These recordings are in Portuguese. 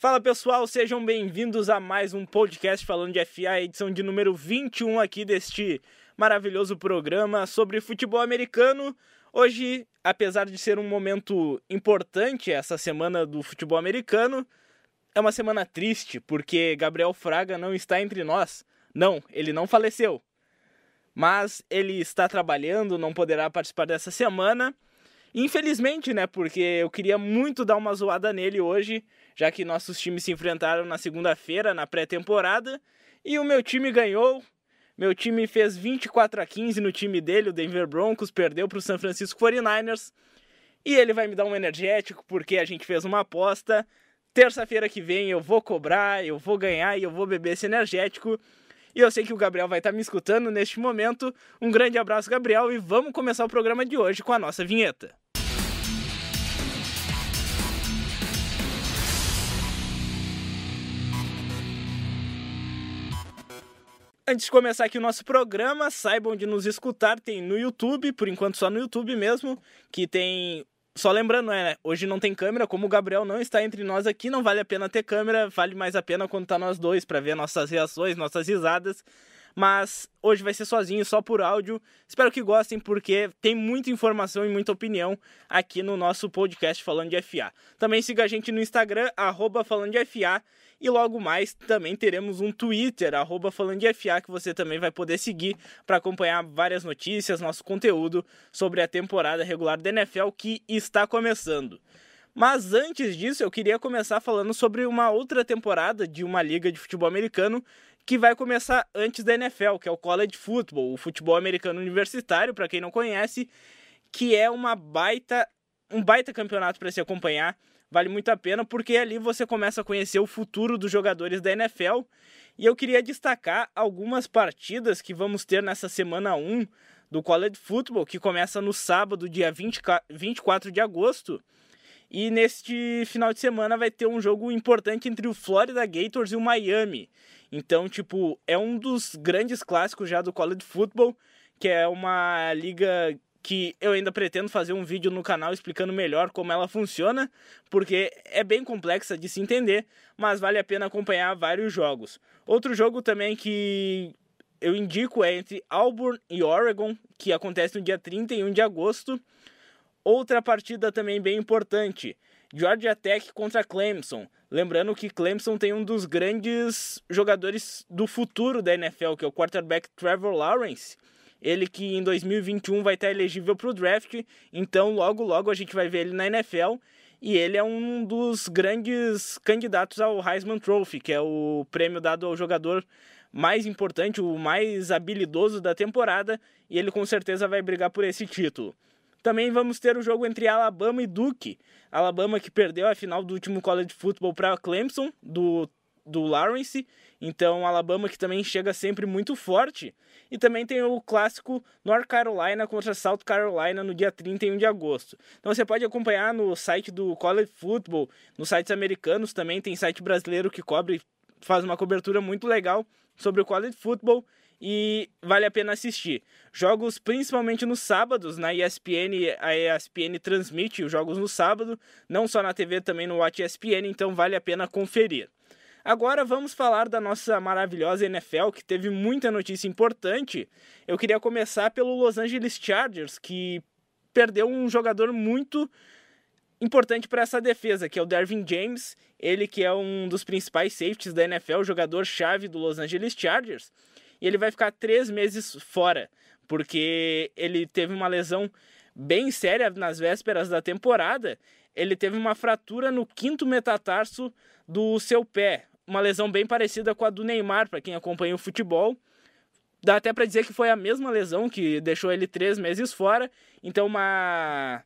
Fala pessoal, sejam bem-vindos a mais um podcast falando de FA, edição de número 21 aqui deste maravilhoso programa sobre futebol americano. Hoje, apesar de ser um momento importante essa semana do futebol americano, é uma semana triste porque Gabriel Fraga não está entre nós. Não, ele não faleceu. Mas ele está trabalhando, não poderá participar dessa semana. Infelizmente, né? Porque eu queria muito dar uma zoada nele hoje já que nossos times se enfrentaram na segunda-feira, na pré-temporada, e o meu time ganhou. Meu time fez 24 a 15 no time dele, o Denver Broncos, perdeu para o San Francisco 49ers. E ele vai me dar um energético porque a gente fez uma aposta. Terça-feira que vem eu vou cobrar, eu vou ganhar e eu vou beber esse energético. E eu sei que o Gabriel vai estar me escutando neste momento. Um grande abraço, Gabriel, e vamos começar o programa de hoje com a nossa vinheta. Antes de começar aqui o nosso programa, saibam de nos escutar, tem no YouTube, por enquanto só no YouTube mesmo, que tem. Só lembrando, é, né? Hoje não tem câmera, como o Gabriel não está entre nós aqui, não vale a pena ter câmera, vale mais a pena quando tá nós dois para ver nossas reações, nossas risadas. Mas hoje vai ser sozinho, só por áudio. Espero que gostem, porque tem muita informação e muita opinião aqui no nosso podcast Falando de FA. Também siga a gente no Instagram, arroba Falando de FA. E logo mais também teremos um Twitter, arroba falando de FA, que você também vai poder seguir para acompanhar várias notícias, nosso conteúdo sobre a temporada regular da NFL que está começando. Mas antes disso, eu queria começar falando sobre uma outra temporada de uma liga de futebol americano que vai começar antes da NFL, que é o College Football, o futebol americano universitário, para quem não conhece, que é uma baita um baita campeonato para se acompanhar vale muito a pena porque ali você começa a conhecer o futuro dos jogadores da NFL. E eu queria destacar algumas partidas que vamos ter nessa semana 1 do College Football, que começa no sábado, dia 20, 24 de agosto. E neste final de semana vai ter um jogo importante entre o Florida Gators e o Miami. Então, tipo, é um dos grandes clássicos já do College Football, que é uma liga que eu ainda pretendo fazer um vídeo no canal explicando melhor como ela funciona, porque é bem complexa de se entender, mas vale a pena acompanhar vários jogos. Outro jogo também que eu indico é entre Auburn e Oregon, que acontece no dia 31 de agosto. Outra partida também bem importante, Georgia Tech contra Clemson. Lembrando que Clemson tem um dos grandes jogadores do futuro da NFL, que é o quarterback Trevor Lawrence ele que em 2021 vai estar elegível para o draft, então logo logo a gente vai ver ele na NFL. E ele é um dos grandes candidatos ao Heisman Trophy, que é o prêmio dado ao jogador mais importante, o mais habilidoso da temporada, e ele com certeza vai brigar por esse título. Também vamos ter o jogo entre Alabama e Duke. Alabama que perdeu a final do último college football para Clemson, do, do Lawrence, então, Alabama que também chega sempre muito forte. E também tem o clássico North Carolina contra South Carolina no dia 31 de agosto. Então você pode acompanhar no site do College Football, nos sites americanos também, tem site brasileiro que cobre, faz uma cobertura muito legal sobre o College Football e vale a pena assistir. Jogos principalmente nos sábados, na ESPN, a ESPN transmite os jogos no sábado, não só na TV, também no Watch ESPN, então vale a pena conferir. Agora vamos falar da nossa maravilhosa NFL, que teve muita notícia importante. Eu queria começar pelo Los Angeles Chargers, que perdeu um jogador muito importante para essa defesa, que é o Dervin James, ele que é um dos principais safeties da NFL, jogador-chave do Los Angeles Chargers, e ele vai ficar três meses fora, porque ele teve uma lesão bem séria nas vésperas da temporada. Ele teve uma fratura no quinto metatarso do seu pé, uma lesão bem parecida com a do Neymar, para quem acompanha o futebol. Dá até para dizer que foi a mesma lesão que deixou ele três meses fora. Então, uma,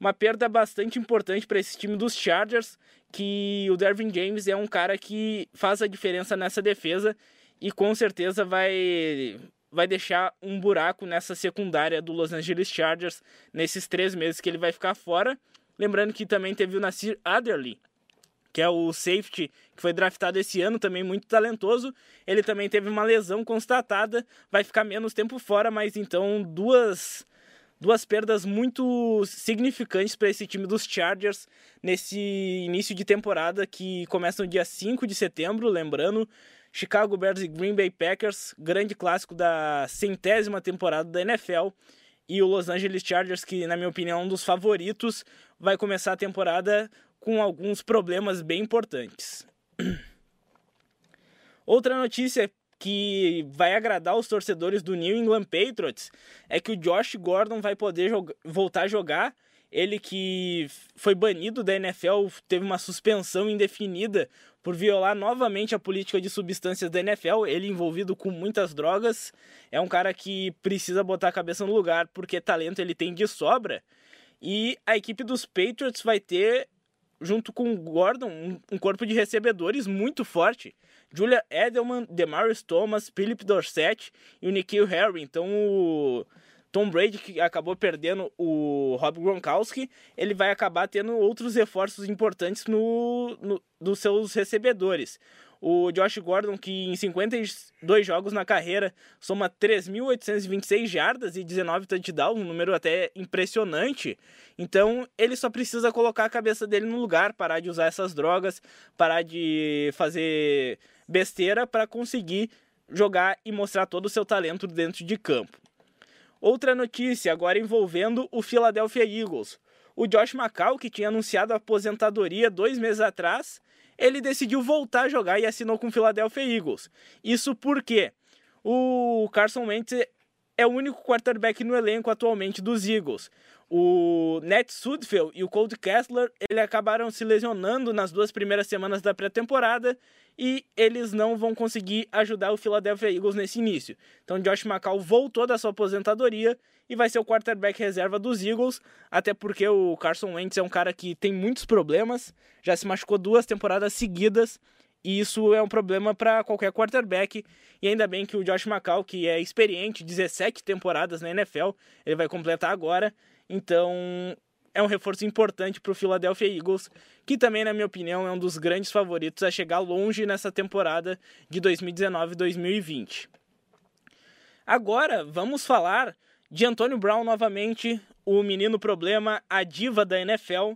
uma perda bastante importante para esse time dos Chargers. Que o Dervin James é um cara que faz a diferença nessa defesa e com certeza vai, vai deixar um buraco nessa secundária do Los Angeles Chargers nesses três meses que ele vai ficar fora. Lembrando que também teve o Nasir Adderley, que é o safety que foi draftado esse ano, também muito talentoso. Ele também teve uma lesão constatada, vai ficar menos tempo fora, mas então duas duas perdas muito significantes para esse time dos Chargers nesse início de temporada que começa no dia 5 de setembro, lembrando. Chicago Bears e Green Bay Packers, grande clássico da centésima temporada da NFL. E o Los Angeles Chargers, que na minha opinião é um dos favoritos, vai começar a temporada com alguns problemas bem importantes. Outra notícia que vai agradar os torcedores do New England Patriots é que o Josh Gordon vai poder voltar a jogar. Ele que foi banido da NFL, teve uma suspensão indefinida por violar novamente a política de substâncias da NFL. Ele envolvido com muitas drogas. É um cara que precisa botar a cabeça no lugar porque talento ele tem de sobra. E a equipe dos Patriots vai ter, junto com o Gordon, um corpo de recebedores muito forte. Julia Edelman, Demarius Thomas, Philip Dorsett e o Nikhil Harry. Então o Tom Brady, que acabou perdendo o Rob Gronkowski, ele vai acabar tendo outros reforços importantes no, no dos seus recebedores. O Josh Gordon, que em 52 jogos na carreira soma 3.826 jardas e 19 touchdowns, um número até impressionante. Então ele só precisa colocar a cabeça dele no lugar, parar de usar essas drogas, parar de fazer besteira para conseguir jogar e mostrar todo o seu talento dentro de campo. Outra notícia agora envolvendo o Philadelphia Eagles. O Josh McCall, que tinha anunciado a aposentadoria dois meses atrás, ele decidiu voltar a jogar e assinou com o Philadelphia Eagles. Isso porque o Carson Wentz é o único quarterback no elenco atualmente dos Eagles. O Ned Sudfeld e o Cold Kessler ele acabaram se lesionando nas duas primeiras semanas da pré-temporada e eles não vão conseguir ajudar o Philadelphia Eagles nesse início. Então Josh McCall voltou da sua aposentadoria e vai ser o quarterback reserva dos Eagles, até porque o Carson Wentz é um cara que tem muitos problemas, já se machucou duas temporadas seguidas, e isso é um problema para qualquer quarterback. E ainda bem que o Josh McCall, que é experiente, 17 temporadas na NFL, ele vai completar agora. Então, é um reforço importante para o Philadelphia Eagles, que também, na minha opinião, é um dos grandes favoritos a chegar longe nessa temporada de 2019-2020. Agora, vamos falar de Antônio Brown novamente, o menino problema, a diva da NFL.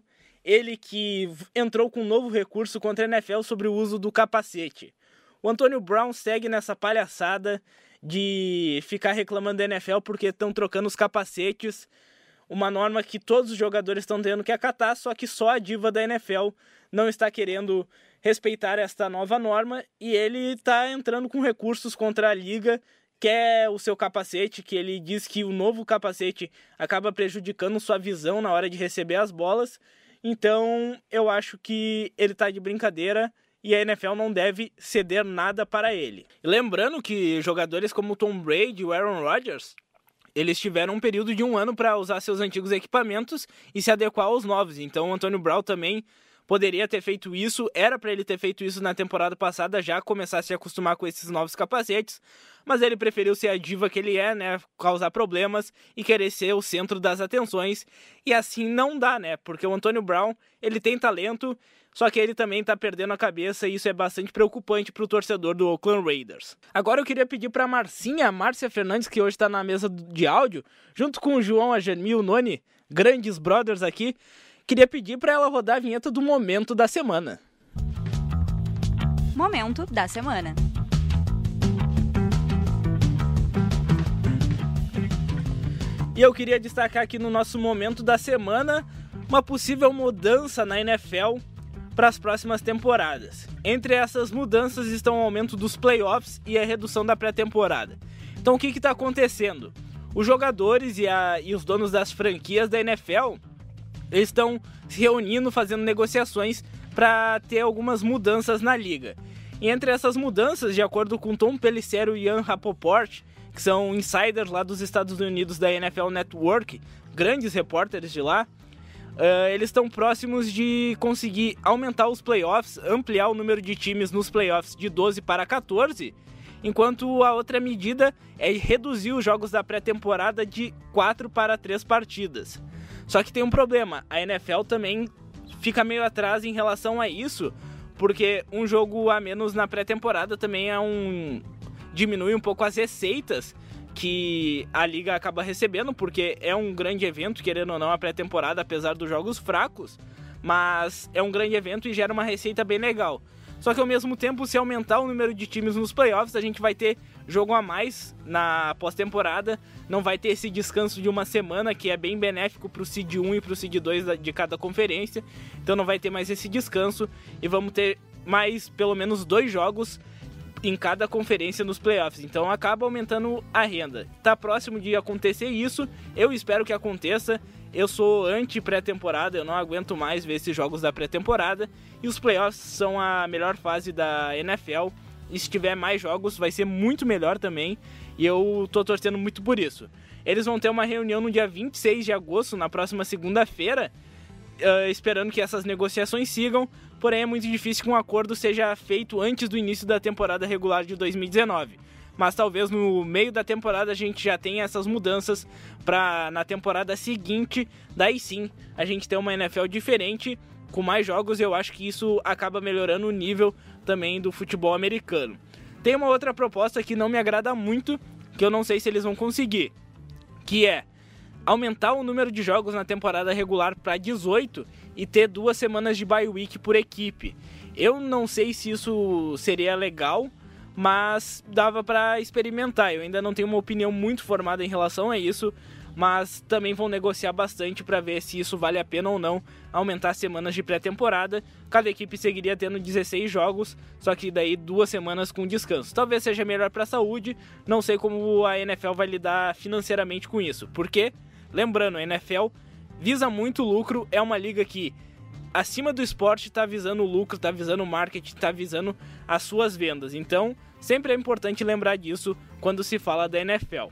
Ele que entrou com um novo recurso contra a NFL sobre o uso do capacete. O Antônio Brown segue nessa palhaçada de ficar reclamando da NFL porque estão trocando os capacetes uma norma que todos os jogadores estão tendo que acatar, só que só a diva da NFL não está querendo respeitar esta nova norma e ele está entrando com recursos contra a liga, quer é o seu capacete, que ele diz que o novo capacete acaba prejudicando sua visão na hora de receber as bolas. Então, eu acho que ele está de brincadeira e a NFL não deve ceder nada para ele. lembrando que jogadores como Tom Brady e Aaron Rodgers eles tiveram um período de um ano para usar seus antigos equipamentos e se adequar aos novos. Então o Antônio Brown também poderia ter feito isso, era para ele ter feito isso na temporada passada, já começar a se acostumar com esses novos capacetes, mas ele preferiu ser a diva que ele é, né, causar problemas e querer ser o centro das atenções, e assim não dá, né, porque o Antônio Brown, ele tem talento, só que ele também tá perdendo a cabeça e isso é bastante preocupante pro torcedor do Oakland Raiders. Agora eu queria pedir pra Marcinha, Márcia Fernandes, que hoje tá na mesa de áudio, junto com o João, a Janmi, o Noni, grandes brothers aqui, queria pedir para ela rodar a vinheta do momento da semana. Momento da semana. E eu queria destacar aqui no nosso momento da semana uma possível mudança na NFL para as próximas temporadas. Entre essas mudanças estão o aumento dos playoffs e a redução da pré-temporada. Então o que está acontecendo? Os jogadores e, a, e os donos das franquias da NFL estão se reunindo, fazendo negociações para ter algumas mudanças na liga. E entre essas mudanças, de acordo com Tom Pelissero e Ian Rapoport, que são insiders lá dos Estados Unidos da NFL Network, grandes repórteres de lá, Uh, eles estão próximos de conseguir aumentar os playoffs, ampliar o número de times nos playoffs de 12 para 14, enquanto a outra medida é reduzir os jogos da pré-temporada de 4 para 3 partidas. Só que tem um problema, a NFL também fica meio atrás em relação a isso, porque um jogo a menos na pré-temporada também é um diminui um pouco as receitas que a liga acaba recebendo, porque é um grande evento, querendo ou não, a pré-temporada, apesar dos jogos fracos, mas é um grande evento e gera uma receita bem legal. Só que ao mesmo tempo, se aumentar o número de times nos playoffs, a gente vai ter jogo a mais na pós-temporada. Não vai ter esse descanso de uma semana, que é bem benéfico para o Seed 1 e para o Seed 2 de cada conferência. Então não vai ter mais esse descanso e vamos ter mais pelo menos dois jogos em cada conferência nos playoffs. Então acaba aumentando a renda. Tá próximo de acontecer isso. Eu espero que aconteça. Eu sou anti-pré-temporada, eu não aguento mais ver esses jogos da pré-temporada. E os playoffs são a melhor fase da NFL. E se tiver mais jogos, vai ser muito melhor também. E eu tô torcendo muito por isso. Eles vão ter uma reunião no dia 26 de agosto, na próxima segunda-feira, uh, esperando que essas negociações sigam. Porém, é muito difícil que um acordo seja feito antes do início da temporada regular de 2019 mas talvez no meio da temporada a gente já tenha essas mudanças para na temporada seguinte, daí sim, a gente ter uma NFL diferente com mais jogos, eu acho que isso acaba melhorando o nível também do futebol americano. Tem uma outra proposta que não me agrada muito, que eu não sei se eles vão conseguir, que é aumentar o número de jogos na temporada regular para 18 e ter duas semanas de bye week por equipe. Eu não sei se isso seria legal, mas dava para experimentar. Eu ainda não tenho uma opinião muito formada em relação a isso, mas também vão negociar bastante para ver se isso vale a pena ou não aumentar semanas de pré-temporada. Cada equipe seguiria tendo 16 jogos, só que daí duas semanas com descanso. Talvez seja melhor para a saúde, não sei como a NFL vai lidar financeiramente com isso. Porque, lembrando, a NFL visa muito lucro, é uma liga que acima do esporte está visando o lucro, está visando o marketing, está visando as suas vendas. Então, sempre é importante lembrar disso quando se fala da NFL.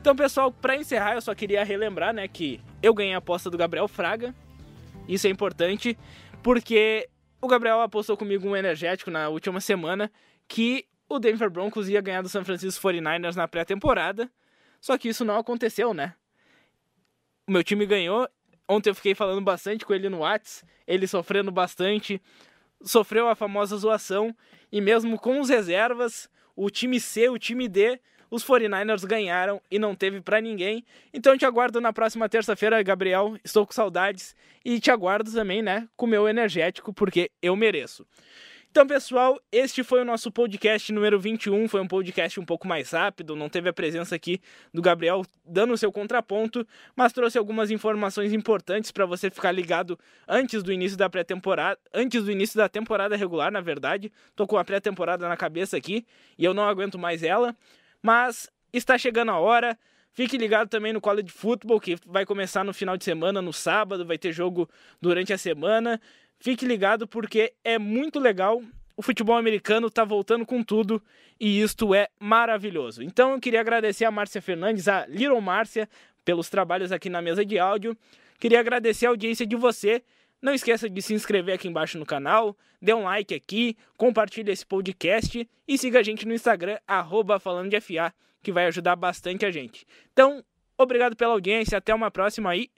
Então, pessoal, para encerrar, eu só queria relembrar, né, que eu ganhei a aposta do Gabriel Fraga. Isso é importante porque o Gabriel apostou comigo um energético na última semana que o Denver Broncos ia ganhar do San Francisco 49ers na pré-temporada. Só que isso não aconteceu, né? O meu time ganhou Ontem eu fiquei falando bastante com ele no Whats, ele sofrendo bastante, sofreu a famosa zoação, e mesmo com os reservas, o time C, o time D, os 49ers ganharam e não teve para ninguém. Então te aguardo na próxima terça-feira, Gabriel. Estou com saudades e te aguardo também, né, com meu energético, porque eu mereço. Então, pessoal, este foi o nosso podcast número 21. Foi um podcast um pouco mais rápido, não teve a presença aqui do Gabriel dando o seu contraponto, mas trouxe algumas informações importantes para você ficar ligado antes do início da pré-temporada, antes do início da temporada regular, na verdade. Tô com a pré-temporada na cabeça aqui e eu não aguento mais ela, mas está chegando a hora. Fique ligado também no College Football, que vai começar no final de semana, no sábado, vai ter jogo durante a semana. Fique ligado porque é muito legal. O futebol americano está voltando com tudo e isto é maravilhoso. Então eu queria agradecer a Márcia Fernandes, a Little Márcia, pelos trabalhos aqui na mesa de áudio. Queria agradecer a audiência de você. Não esqueça de se inscrever aqui embaixo no canal, dê um like aqui, compartilhe esse podcast e siga a gente no Instagram, arroba falando de FA, que vai ajudar bastante a gente. Então, obrigado pela audiência, até uma próxima aí